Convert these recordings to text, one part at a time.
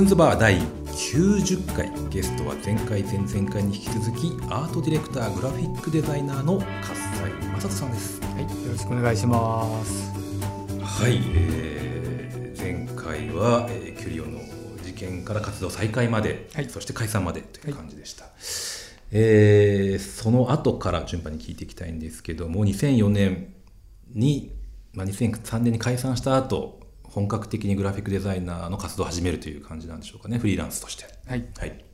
ンズバー第90回ゲストは前回前々回に引き続きアートディレクターグラフィックデザイナーの葛西正人さんです。はい、よろしくお願いします。はい、えー前回は、えーキュリオの事件から活動再開まで、はい。そして解散までという感じでした、えーその後から順番に聞いていきたいんですけども2004年に、まあ、2003年に解散した後本格的にグラフィックデザイナーの活動を始めるという感じなんでしょうかね。フリーランスとして。はい、はい。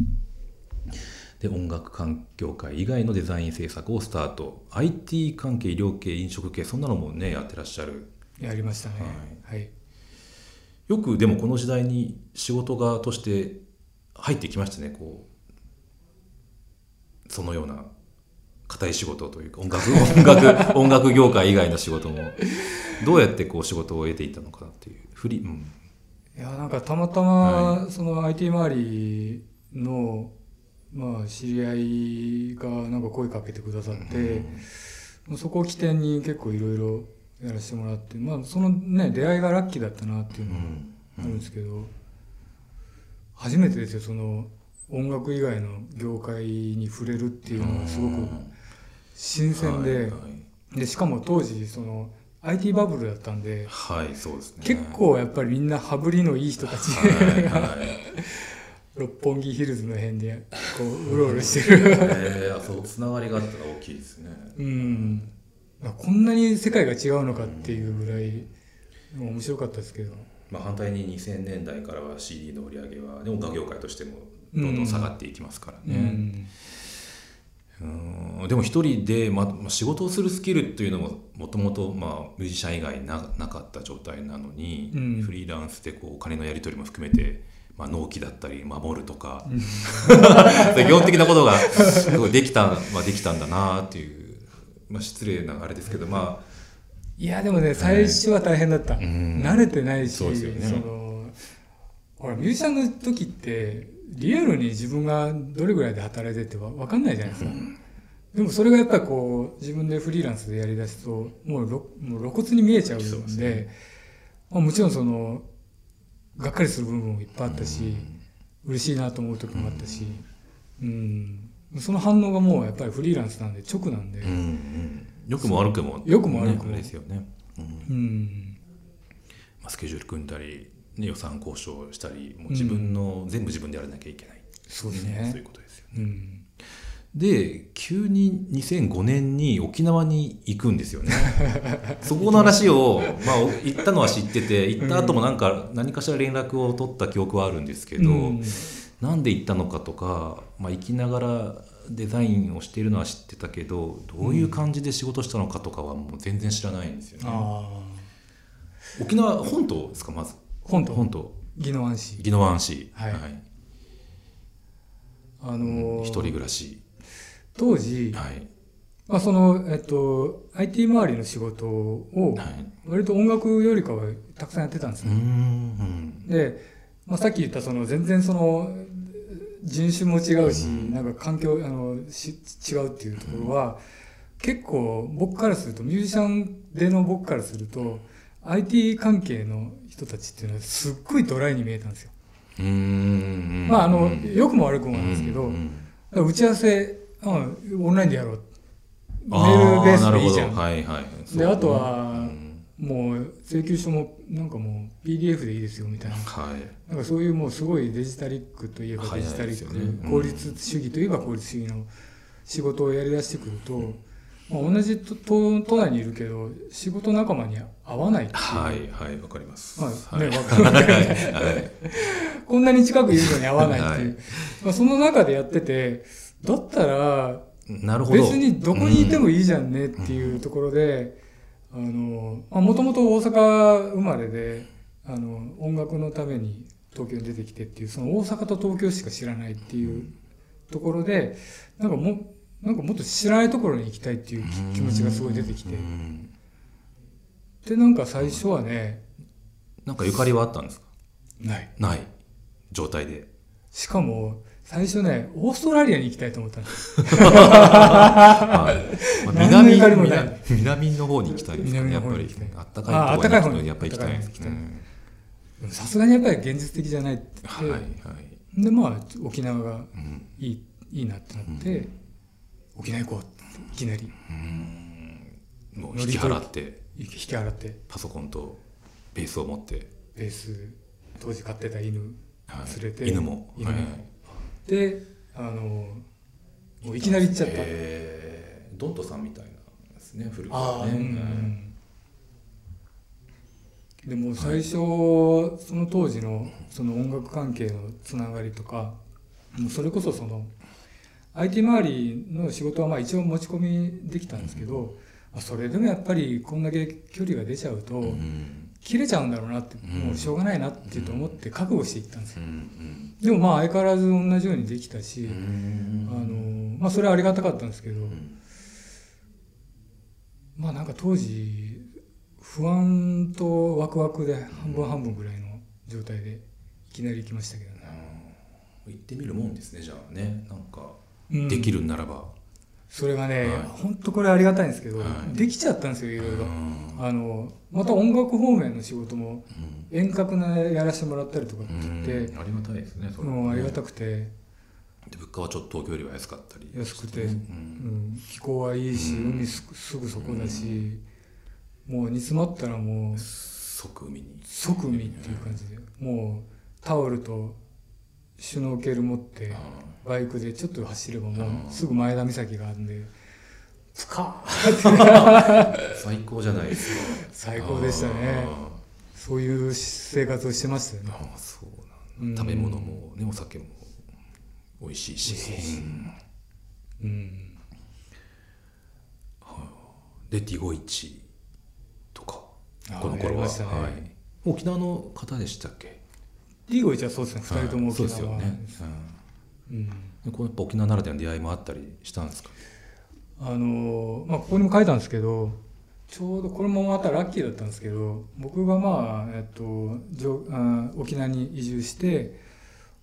で音楽環境界以外のデザイン制作をスタート。IT 関係医療系飲食系そんなのもねやってらっしゃる。やりましたね。はい、よくでもこの時代に仕事がとして入ってきましたね。こうそのような硬い仕事というか音楽 音楽音楽業界以外の仕事もどうやってこう仕事を得ていったのかなっていうフリ、うん、いや、なんかたまたま、その IT 周りの。まあ、知り合いがなんか声かけてくださって、そこを起点に結構いろいろやらせてもらって、まあ、そのね、出会いがラッキーだったなっていうのもあるんですけど。初めてですよ、その音楽以外の業界に触れるっていうのがすごく新鮮で。はいはい。でしかも当時その IT バブルだったんではいそうですね。結構やっぱりみんな羽振りのいい人たちはいがはい。六本木ヒルズの辺でこう うろうろしてる。えー、あそうつながりがあったら大きいですね。うん。こんなに世界が違うのかっていうぐらい面白かったですけど。まあ、反対に2000年代からは CD の売り上げはで音楽業界としてもどんどん下がっていきますからうね、んうんでも一人で、ままあ、仕事をするスキルというのももともとまあミュージシャン以外ななかった状態なのに、うん。フリーランスでこうお金のやり取りも含めて、まあ、納期だったり守るとか、そういう基本的なことができた、まあ、できたんだなっていう、まあ、失礼なあれですけどまあいやでもね最初は大変だった、ん。慣れてないしそうですよね。そのほらミュージシャンの時ってリアルに自分がどれぐらいで働いてってわ分かんないじゃないですか、でもそれがやっぱりこう自分でフリーランスでやりだすともうろもう露骨に見えちゃうんでね。まあ、もちろんそのがっかりする部分もいっぱいあったし、嬉しいなと思う時もあったし、うん、その反応がもうやっぱりフリーランスなんで直なんで、うんうん。良くも悪くも良くも悪くも。ですよね、うん。うん。まあ、スケジュール組んだり、ね、予算交渉したりもう自分の、全部自分でやらなきゃいけない。そうですね。そういうことですよね。うんで急に2005年に沖縄に行くんですよね。そこの話を、まあ、行ったのは知ってて行った後もなんか何かしら連絡を取った記憶はあるんですけど、うん。なんで行ったのかとか、まあ、行きながらデザインをしているのは知ってたけどどういう感じで仕事したのかとかはもう全然知らないんですよね、ああ沖縄本島ですかまず？本島。本島。宜野湾市。宜野湾市。はい。あのー。一人暮らし当時、はい。まあ、その、えっと、IT 周りの仕事をはい。割と音楽よりかはたくさんやってたんですね、んで、まあ、さっき言ったその全然その人種も違うし、うん。なんか環境あのし違うっていうところは、結構僕からするとミュージシャンでの僕からすると IT 関係の人たちっていうのはすっごいドライに見えたんですよ。まああのうん。良くも悪くもなんですけど、打ち合わせ、うん、オンラインでやろう。メあールベースでいいじゃん。はいはいであとはうん。もう請求書もなんかもう PDF でいいですよみたいな。はい。なんかそういうもうすごいデジタリックといえばデジタリック、ね。うん。効率主義といえば効率主義の仕事をやりだしてくると、まあ、同じ都都都内にいるけど仕事仲間に合わないっていう。はいはいわかります。まあねはい。かる。はい。こんなに近くいるのに合わないっていう、はい。まあ、その中でやっててだったらなるほど。別にどこにいてもいいじゃんねっていうところで、あのもともと大阪生まれであの音楽のために東京に出てきてっていうその大阪と東京しか知らないっていうところでなんかもなんかもっと知らないところに行きたいっていう気気持ちがすごい出てきて。うん。でなんか最初はねなんかゆかりはあったんですか？ない。ない。状態で。しかも最初ねオーストラリアに行きたいと思ったんですはい。まあ南りもない。南南の方に行きたいですかね。南やっぱりあったかいああったかい方に。やっぱり行きたいさすがにやっぱり現実的じゃないって。はい言って、はい。でまあ沖縄がうん。いいいいなってなって、沖縄行こうっていきなり。もう引き払って。引き払って。パソコンとベースを持って、ベース当時飼ってた犬はい。連れて。犬も、犬も。はいであのもういきなり行っちゃった、えードントさんみたいなですね古くはね、うんうんでも最初、その当時のその音楽関係のつながりとかもうそれこそその IT 周りの仕事はまあ一応持ち込みできたんですけど、あそれでもやっぱりこんだけ距離が出ちゃうと、うん切れちゃうんだろうなって、うん。もうしょうがないなってと思って覚悟していったんですうよ、ん。でもまあ相変わらず同じようにできたし、うん。あのまあそれはありがたかったんですけど、うん。まあなんか当時不安とワクワクで半分半分ぐらいの状態でいきなり行きましたけどね、行ってみるもんですねじゃあね。なんかうん。できるんならば、それがね、はい。本当これありがたいんですけど、はい。できちゃったんですよいろいろ、うん。あのまた音楽方面の仕事もうん。遠隔でやらせてもらったりとかって言って、うん。ありがたいですねそれ。はねうんありがたくて。で物価はちょっと東京よりは安かったり安くて、ううん。ん。気候はいいし、うん。海すすぐそこだし、もう煮詰まったらもう即海に。即海っていう感じで。もうタオルとシュノーケル持ってあバイクでちょっと走ればもうすぐ前田岬があるんでプカーっ。て 最高じゃないですか。最高でしたね。あそういう生活をしてましたよね。ーあーそううんなん。だ食べ物もねお酒も美味しいし。うん。うんでディゴイチとかこの頃は、ね。はい、沖縄の方でしたっけ？リーゴイチはそうですね。2人ともは。いそう沖縄ですよね、うん。うん、でこうやっぱ沖縄ならではの出会いもあったりしたんですか？あのまあ、ここにも書いたんですけどちょうどこれもまたラッキーだったんですけど僕がまあ、えっと、上あ沖縄に移住して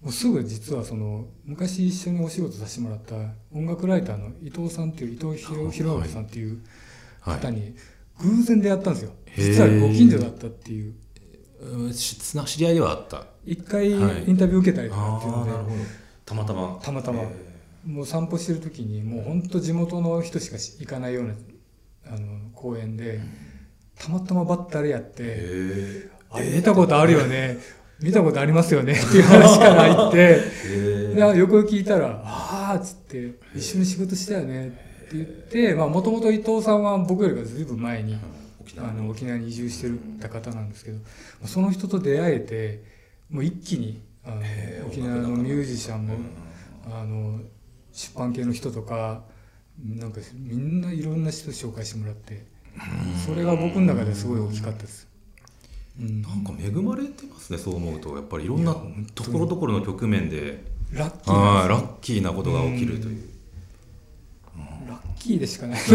もうすぐ実はその昔一緒にお仕事させてもらった音楽ライターの伊藤さんっていう伊藤博博明さんっていうはい方に偶然出会ったんですよ、実はご近所だったっていうつな知り合いではあった。一回はい。インタビュー受けたりとかあっていうので、あなるほど。たまたま。たまたま。へもう散歩してる時にもう本当地元の人しか行かないようなあの公園でたまたまばったりやっーてへ「あれ見たことあるよね。見たことありますよね」っていう話から入って。えでよくよく聞いたら「ああ」っつって「一緒に仕事したよね」って言ってもともと伊藤さんは僕よりかずいぶん前に沖縄あの沖縄に移住してた方なんですけどその人と出会えてもう一気にあの沖縄のミュージシャンもうん。あの出版系の人とかなんかみんないろんな人紹介してもらってそれが僕の中ですごい大きかったです。うん。なんか恵まれてますねそう思うと。やっぱりいろんなところどころの局面でラッキーなことが起きるというラッキーでしかない。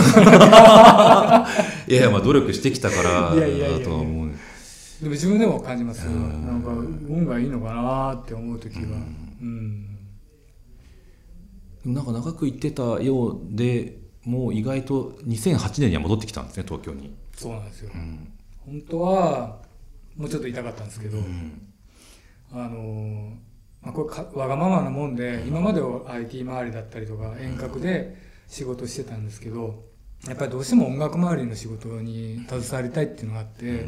いやいやまあ努力してきたからだとは思うでも自分でも感じますなんか運がいいのかなって思う時は。うん。なんか長く行ってたようでもう意外と2008年には戻ってきたんですね東京に、そうなんですよ。うん本当はもうちょっと痛かったんですけど、うんあのまあ、これかわがままなもんで今までは IT 周りだったりとか遠隔で仕事してたんですけどやっぱりどうしても音楽周りの仕事に携わりたいっていうのがあって、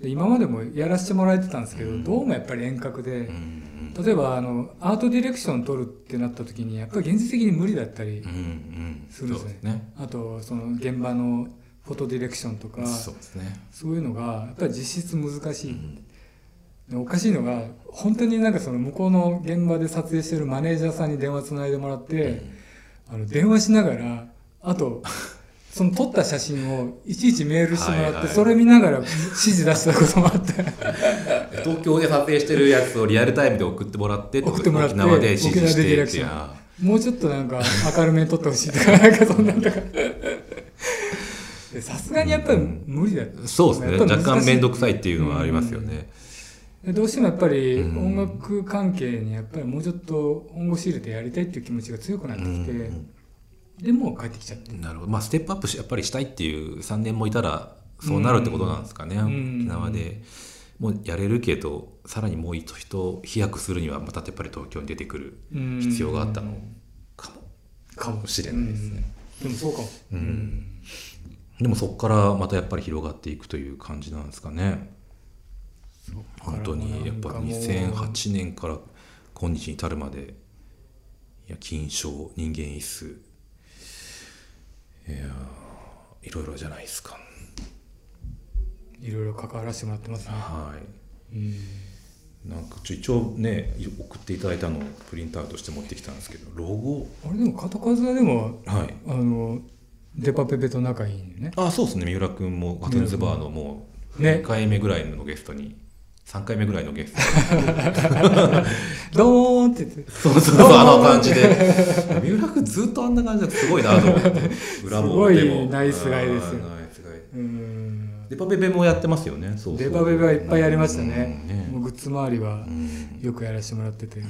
で今までもやらせてもらえてたんですけど、どうもやっぱり遠隔でう、ん例えばあのアートディレクション取るってなった時にやっぱり現実的に無理だったり、うんうん。するんですねそうね。あとその現場のフォトディレクションとかそうですね。そういうのがやっぱり実質難しい、でおかしいのが本当になんかその向こうの現場で撮影してるマネージャーさんに電話つないでもらって、あの電話しながらあとその撮った写真をいちいちメールしてもらって、はいはい。それ見ながら指示出したこともあって。東京で撮影してるやつをリアルタイムで送ってもらって送ってもらって沖縄で指示してってやもうちょっとなんか明るめに撮ってほしいとかなんかそんなんとか でさすがにやっぱり無理だ。ったそうですね。若干面倒くさいっていうのはありますよね、でどうしてもやっぱりうん。音楽関係にやっぱりもうちょっと本腰入れてやりたいっていう気持ちが強くなってきて、うんでもう帰ってきちゃってなるほど。まあステップアップしやっぱりしたいっていう3年もいたらそうなるってことなんですかね、うん。沖縄で。もうやれるけどさらにもう一人飛躍するにはまたやっぱり東京に出てくる必要があったのかも。かもしれないですね。でもそうかも、うん。でもそこからまたやっぱり広がっていくという感じなんですかね。本当にやっぱ2008年から今日に至るまでいや金賞人間椅子。いやいろいろじゃないですか。いろいろ関わらせてもらってますね。はい。うん。なんかちょ一応ね送っていただいたのをプリントアウトして持ってきたんですけどロゴ？あれでも片数はでもはい。あのデパペペと仲いいね。あそうですね。三浦君もカトゥーンズバーのもうね。2回目ぐらいのゲストに3回目ぐらいのゲスト。ドーンって言って。そうそうそうあの感じで。三浦君ずっとあんな感じですごいなと思って裏もすごいナイスガイですよ。あーナイスガイ。うん。デパペペもやってますよね。デパペペはいっぱいやりましたね。うんね。もうグッズ周りはうん。よくやらせてもらってて、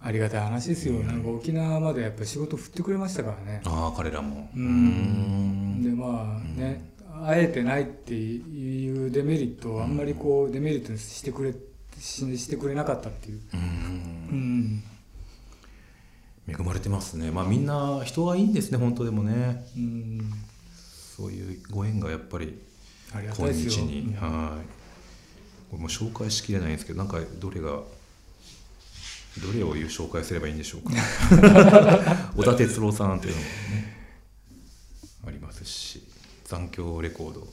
ありがたい話ですよ、なんか沖縄までやっぱり仕事振ってくれましたからね、ああ彼らも。ううん。でまあね、会えてないっていうデメリットをあんまりこうデメリットにしてくれししてくれなかったっていう、うん。うん。恵まれてますね。まあみんな人がいいんですね本当でもね。うん、そういうご縁がやっぱり今日に。うん。はい。これもう紹介しきれないんですけどなんかどれがどれを紹介すればいいんでしょうか。小田哲郎さんっていうのもねありますし残響レコード、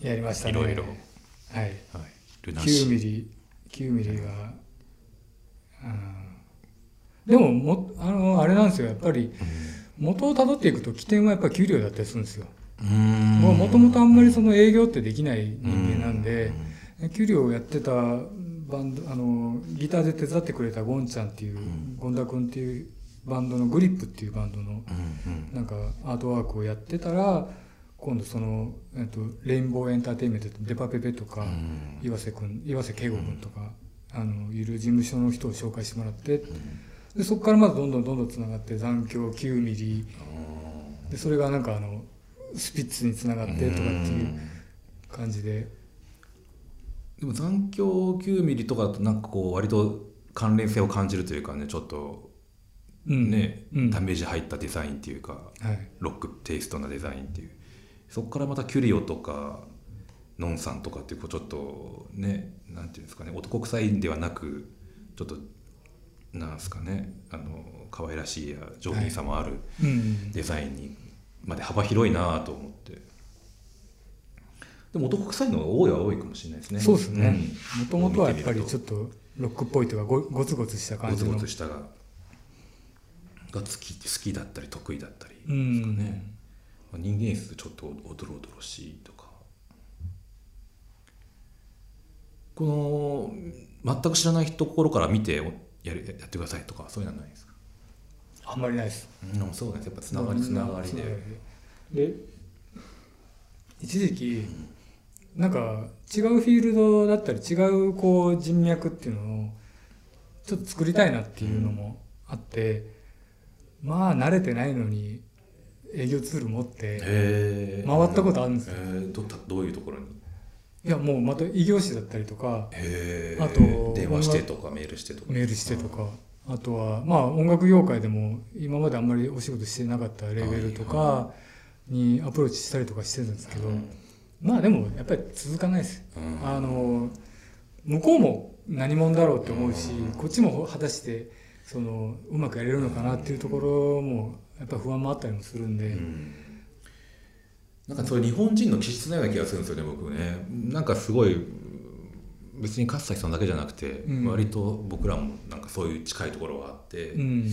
やりましたね。いろいろ。はい。はい、ルナ9シミリ。9ミリが、うん、でももあのあれなんですよ。やっぱり元をたどっていくと起点はやっぱり給料だったりするんですよ。うん。もともとあんまりその営業ってできない人間なんで給料をやってたバンドあのギターで手伝ってくれたゴンちゃんっていう、権田君っていうバンドのグリップっていうバンドのうんうん。なんかアートワークをやってたら今度その、えっと、レインボーエンターテインメントデパペペとか、うん。岩瀬君岩瀬圭吾君とか、あのいる事務所の人を紹介してもらって、でそこからまずどんどんどんどんつながって残響9ミリ。でそれがなんかあのスピッツにつながってとかっていう感じで、でも残響9ミリとかだとなんかこう割と関連性を感じるというかねちょっとうん。ね、うん。ダメージ入ったデザインっていうかはい、ロックテイストなデザインっていうそこからまたキュリオとかノンさんとかっていうこうちょっとねなんていうんですかね男臭いんではなくちょっとなんですかねあの可愛らしいや上品さもあるうん、デザインにまで幅広いなと思って。でも男臭いのが多いは多いかもしれないですね。そうですね。うん。もともとはやっぱりちょっっとロックっぽいというかごゴツゴツした感じの。ゴツしたがが好き好きだったり得意だったりうですかんね、まあ人間質ちょっとおどろおどろしいとか。この全く知らないところから見てやるやってくださいとかそういうのはないですか、あんまりないです。うん、そうです。やっぱつながりつながりで。で一時期なんか違うフィールドだったり違うこう人脈っていうのをちょっと作りたいなっていうのもあって、まあ慣れてないのに営業ツール持って回ったことあるんですよ。どどういうところに？いやもうまた異業種だったりとかあと電話してとかメールしてとか。メールしてとかあとはまあ音楽業界でも今まであんまりお仕事してなかったレベルとかにアプローチしたりとかしてるんですけど、まあでもやっぱり続かないです。うん。あの向こうも何者だろうって思うしこっちも果たしてそのうまくやれるのかなっていうところもやっぱ不安もあったりもするんで、うん。なんかそれ日本人の気質のような気がするんですよね僕ね。なんかすごい別に勝崎さんだけじゃなくて、うん。割と僕らもなんかそういう近いところがあって、うん。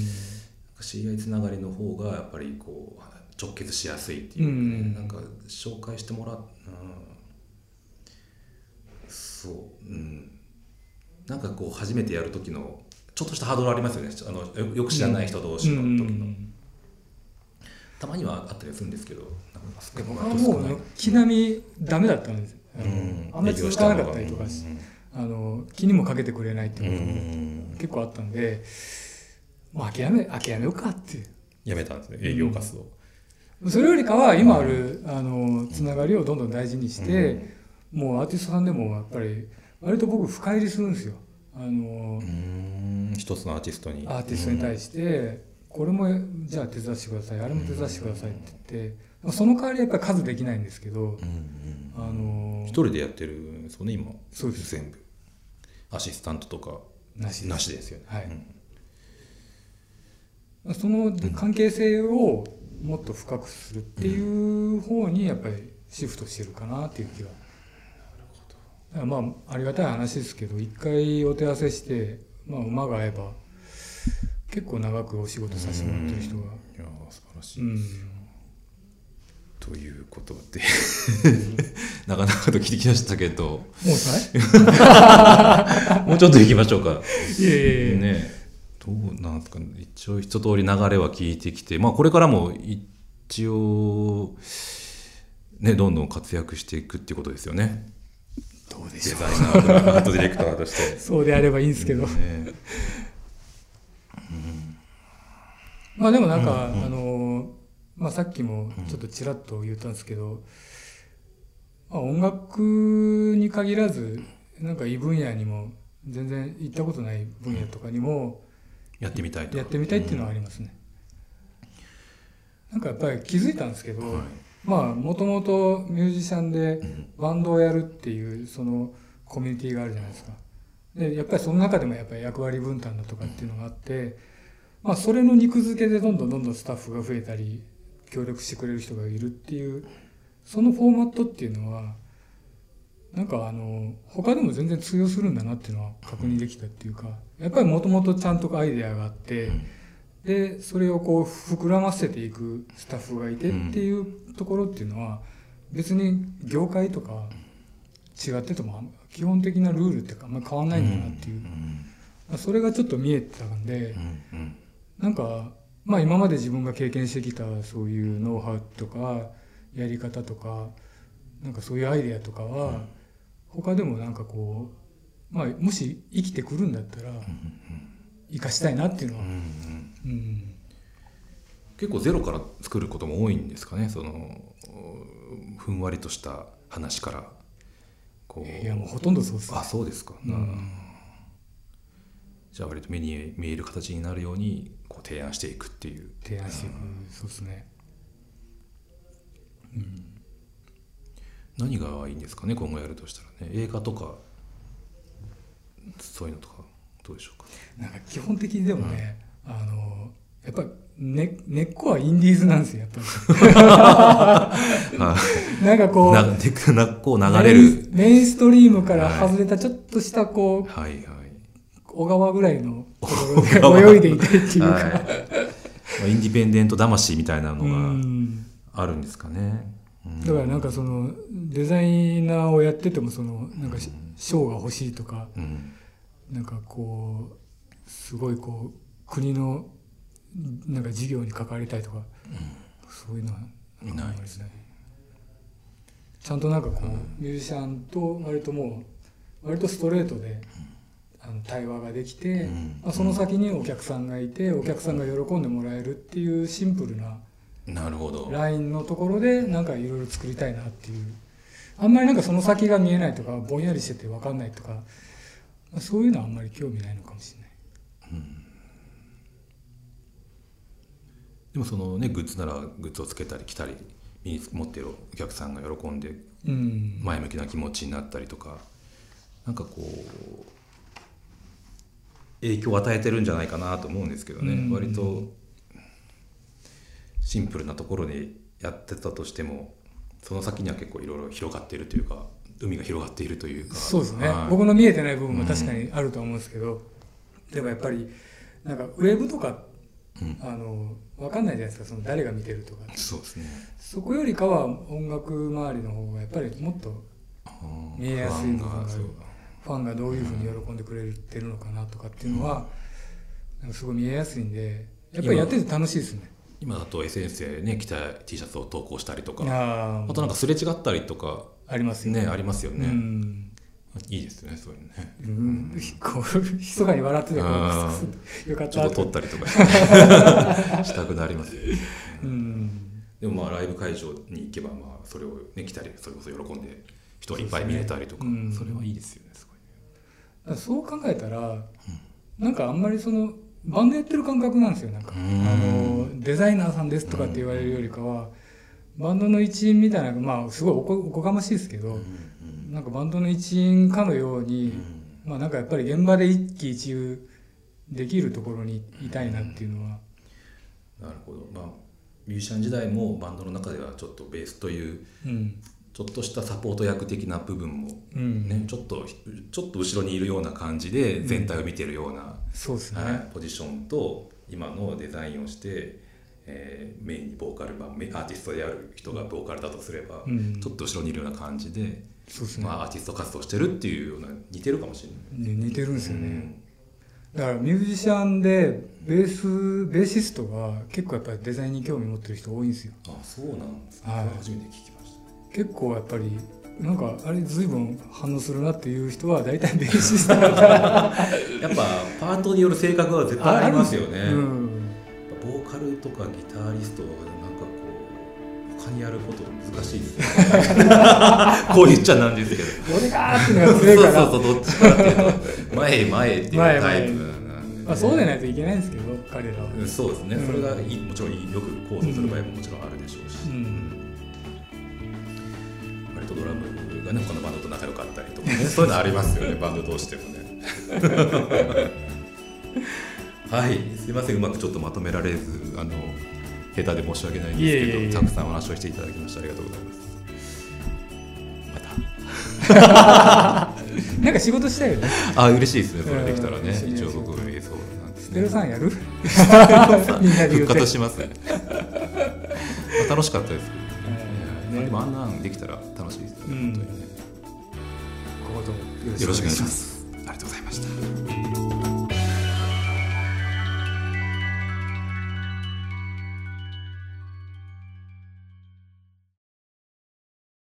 知り合いつながりの方がやっぱりこう直結しやすいっていうかね、うん。なんか紹介してもらう、うん、そううん。なんかこう初めてやる時のちょっとしたハードルありますよね。あのよよく知らない人同士の時の、うん。たまにはあったりするんですけど。で僕はもう軒並みダメだったんですあのうん。あんまり続かなかったりとかしあの気にもかけてくれないってうんいうことも結構あったんで、もう諦め諦めようかってやめたんですね。営業活動、それよりかは今あるあのつながりをどんどん大事にして、もうアーティストさんでもやっぱり割と僕深入りするんですよあのうん一つのアーティストに。アーティストに対して、これもじゃあ手伝わせてくださいあれも手伝わせてくださいって言って、まあその代わりやっぱり数できないんですけど、あの一人でやってるんですよね今。そうです。全部。アシスタントとか。なしなしですよね。はい。うん。その関係性をもっと深くするっていう方にやっぱりシフトしてるかなっていう気が。まあありがたい話ですけど一回お手合わせして、まあ、馬が合えば結構長くお仕事させてもらってる人が。いやー素晴らしい、うん。ということで。なかなかと聞いてきましたけど。もうさ もうちょっと行きましょうか。いいやいやいやね。どうなんですかね。一応一通り流れは聞いてきて。まあこれからも一応ねどんどん活躍していくっていうことですよね。デどうでしょう。ザイナーアートディレクターとして。そうであればいいんですけど、ね。まあでもなんか、うんうん。あのまあ、さっきもちょっとちらっと言ったんですけど、まあ、音楽に限らずなんか異分野にも全然行ったことない分野とかにもやってみたいと。やってみたいっていうのはありますね。なんかやっぱり気づいたんですけど、はいまあもともとミュージシャンでうんバンドをやるっていうそのコミュニティがあるじゃないですか。でやっぱりその中でもやっぱり役割分担だとかっていうのがあって、まあそれの肉付けでどんどんどんどんスタッフが増えたり協力してくれる人がいるっていうそのフォーマットっていうのはなんかあの他でも全然通用するんだなっていうのは確認できたっていうかやっぱりもともとちゃんとアイデアがあってでそれをこう膨らませていくスタッフがいてっていうところっていうのは別に業界とか違ってても基本的なルールってあんまり変わんないんだなっていう。うんそれがちょっと見えてたんでうなんかまあ今まで自分が経験してきたそういうノウハウとかやり方とかなんかそういうアイデアとかは他でもなんかこうまあもし生きてくるんだったら生かしたいなっていうのはうん結構ゼロから作ることも多いんですかねそのふんわりとした話から。こう。いやもうほとんどそうです。ねあそうですか、うん。じゃあ割と目に見える形になるようにこう提案していくっていう。提案していく。そうですね。何がいいんですかね今後やるとしたらね。映画とかそういうのとかどうでしょうか。なんか基本的にでもね、あのやっぱり根根っこはインディーズなんですよやっぱ はりなんかこうなでなこう流れる。メインメインストリームから外れたちょっとしたこうはいはい。小川ぐらいのところで泳いでいたいっていうか、はい。まあインディペンデント魂みたいなのうがん。あるんですかね。うん。だからなんかそのデザイナーをやっててもそのなんかし賞が欲しいとかうん。なんかこうすごいこう国のなんか事業に関わりたいとか、そういうのはないですちゃんとなんかこう、ミュージシャンと割ともう割とストレートで、あの対話ができて、うん。まあ、その先にお客さんがいてお客さんが喜んでもらえるっていうシンプルななるほど。ラインのところでなんかいろいろ作りたいなっていう。あんまりなんかその先が見えないとかぼんやりしてて分かんないとかまあそういうのはあんまり興味ないのかもしれない。でもそのねグッズならグッズをつけたり着たり身に持ってるお客さんが喜んでうん。前向きな気持ちになったりとかなんかこう影響を与えてるんじゃないかなと思うんですけどね、うん。割とシンプルなところでやってたとしてもその先には結構いろいろ広がっているというか海が広がっているというか。そうですね、はい。僕の見えてない部分も確かにあるとは思うんですけど、でもやっぱりなんかウェブとか、うんあの分かんないじゃないですかその誰が見てるとかそうですね。そこよりかは音楽周りの方がやっぱりもっと見えやすい部分があるそう。ファンがどういうふうに喜んでくれてるのかなとかっていうのは、なんかすごい見えやすいんでやっぱりやってて楽しいですね。今だと SNS でね着た T シャツを投稿したりとかああとなんかすれ違ったりとかありますよねありますよね、うんいいですねそういうのね。うん、こう密かに笑っててこあうよかっちょたっと撮ったりとかしたくなりますよね。うん。でもまあライブ会場に行けばまあそれをね来たりそれこそ喜んで人がいっぱい見れたりとかそ,、ね。うん。れはいいですよねすごいね。そう考えたら、なんかあんまりそのバンドやってる感覚なんですよなんか。うあんのデザイナーさんですとかって言われるよりかはバンドの一員みたいなまあすごいおこおこがましいですけど、なんかバンドの一員かのように、まあなんかやっぱり現場で一喜一憂できるところにいたいなっていうのは、なるほど。まあミュージシャン時代もバンドの中ではちょっとベースといううん。ちょっとしたサポート役的な部分も、うん。ねちょっとちょっと後ろにいるような感じで全体を見てるような、そうですね、はい、ポジションと今のデザインをして、えーメインにボーカル、まあ、メアーティストである人がボーカルだとすれば、うん。ちょっと後ろにいるような感じで、そうですね、まあ、アーティスト活動してるっていうような似てるかもしれない。ね似てるんですよね、うん。だからミュージシャンでベースベーシストが結構やっぱりデザインに興味持ってる人多いんですよ。あそうなんですね、はい。初めて聞きました。結構やっぱりなんかあれ随分反応するなっていう人は大体ベーシストだから。やっぱパートによる性格は絶対ありますよね。うん。ボーカルとかギタリストはなんかこう他にやること難しいです。ねこう言っちゃなんですけど。俺がーっていうのが強いから。そうそうそうどっちかっていうと。前へ前へっていうタイプなんで、まあ、そうでないといけないんですけど彼らは、うんそうですね、うん。それがいいもちろんよく行動する場合ももちろんあるでしょうし、うん。割とドラムがね他のバンドと仲良かったりとかね。そういうのありますよねバンド同士でもね。はい。すいませんうまくちょっとまとめられずあの下手で申し訳ないんですけどいえいえいえ。たくさんお話をしていただきましてありがとうございます。なんか仕事したいよね。ま たあ嬉しいですねそれできたらね。うん一応僕映像なんですね。ステロさんやる？みんなで言復活しますね。まあ楽しかったですけど。ねうん。ね。でもあんなんできたら楽しいですよね、うん。本当にね。今後ともよろしくお願いします。ありがとうございました